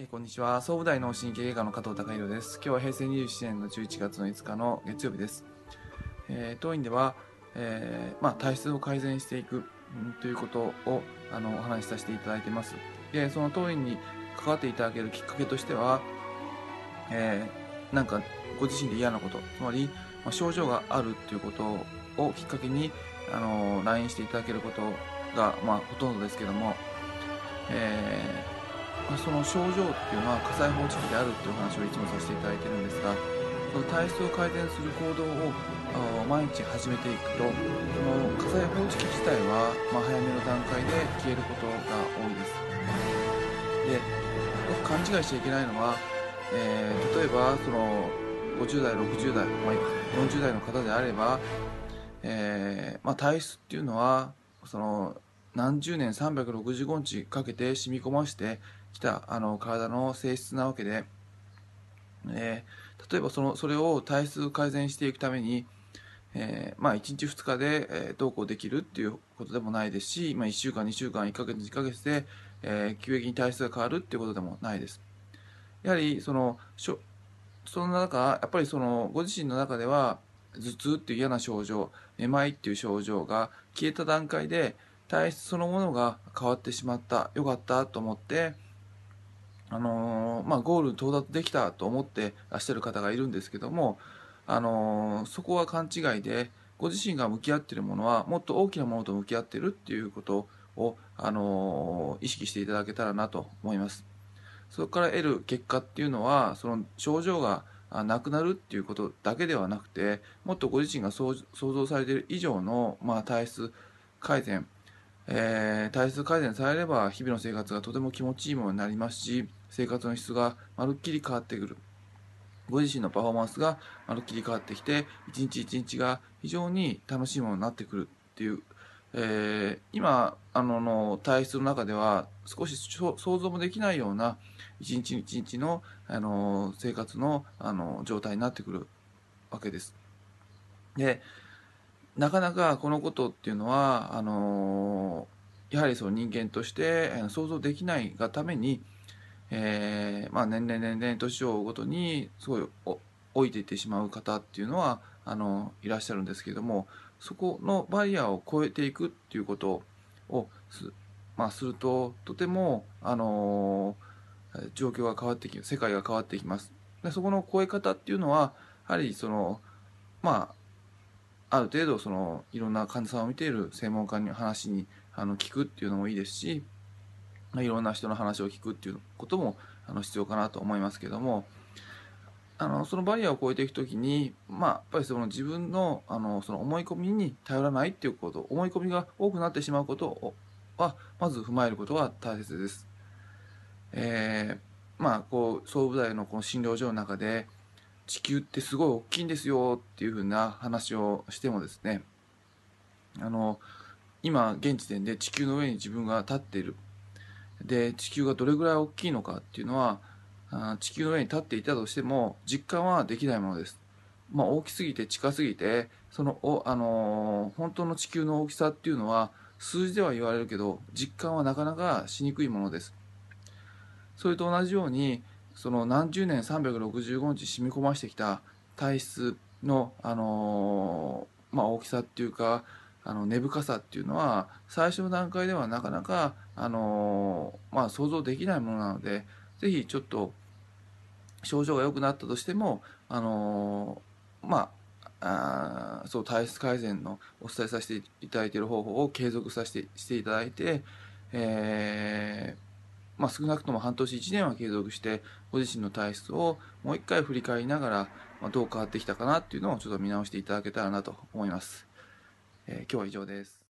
えーこんにちは。総武大の神経外科の加藤隆弘です。今日は平成27年の11月の5日の月曜日です。えー当院では、えーまあ、体質を改善していく、うんということをあのお話しさせていただいてます。で、その当院に関わっていただけるきっかけとしては、えーなんかご自身で嫌なこと、つまり、まあ、症状があるっていうことをきっかけに、あの LINE していただけることが、まあ、ほとんどですけども、えーその症状っていうのは火災報知器であるっていうお話をいつもさせていただいてるんですがその体質を改善する行動を毎日始めていくとその火災報知器自体は、まあ、早めの段階で消えることが多いです。でよく勘違いしちゃいけないのは、えー例えばその50代60代、まあ、40代の方であれば、えーまあ、体質っていうのはその何十年365日かけて染み込ましてきたあの体の性質なわけで、えー例えばそのそれを体質改善していくために、えーまあ、1日2日で、えーどうこうできるっていうことでもないですし、まあ、1週間2週間1ヶ月2ヶ月で、えー急激に体質が変わるっていうことでもないです。やはりそのしょその中やっぱりそのご自身の中では頭痛っていう嫌な症状めまいっていう症状が消えた段階で体質そのものが変わってしまったよかったと思ってあのーまあ、ゴールに到達できたと思ってらっしゃる方がいるんですけども、あのーそこは勘違いでご自身が向き合っているものはもっと大きなものと向き合っているっていうことを、あのー意識していただけたらなと思います。そこから得る結果っていうのはその症状がなくなるっていうことだけではなくてもっとご自身が想想像されている以上の、まあ、体質改善えー体質改善されれば日々の生活がとても気持ちいいものになりますし生活の質がまるっきり変わってくるご自身のパフォーマンスがまるっきり変わってきて一日一日が非常に楽しいものになってくるっていう、えー今あのの体質の中では少し想像もできないような一日一日のあの生活のあの状態になってくるわけです。でなかなかこのことっていうのはあのやはりその人間として想像できないがために、えーまあ、年々年々年を追うごとにすごい老いていってしまう方っていうのはあのいらっしゃるんですけどもそこのバリアを超えていくっていうことをす,、まあ、するととてもあのー状況が変わってき世界が変わってきます。でそこの超え方っていうのはやはりそのまあある程度そのいろんな患者さんを見ている専門家に話にあの聞くっていうのもいいですしいろんな人の話を聞くっていうこともあの必要かなと思いますけどもあのそのバリアを超えていくときに、まあ、やっぱりその自分のあのその思い込みに頼らないっていうこと思い込みが多くなってしまうことはまず踏まえることが大切です。えーまあこう総武大のこの診療所の中で地球ってすごい大きいんですよっていうふうな話をしてもですねあの今現時点で地球の上に自分が立っているで地球がどれぐらい大きいのかっていうのはあ地球の上に立っていたとしても実感はできないものです。まあ、大きすぎて近すぎてそのお、あのー本当の地球の大きさっていうのは数字では言われるけど実感はなかなかしにくいものです。それと同じようにその何十年365日染み込ましてきた体質の、あのーまあ、大きさっていうかあの根深さっていうのは最初の段階ではなかなか、あのまあ、想像できないものなのでぜひちょっと症状が良くなったとしても、あのまああそう体質改善のお伝えさせていただいている方法を継続させてしていただいて、えーまあ、少なくとも半年1年は継続してご自身の体質をもう一回振り返りながら、まあ、どう変わってきたかなっていうのをちょっと見直していただけたらなと思います。えー、今日は以上です。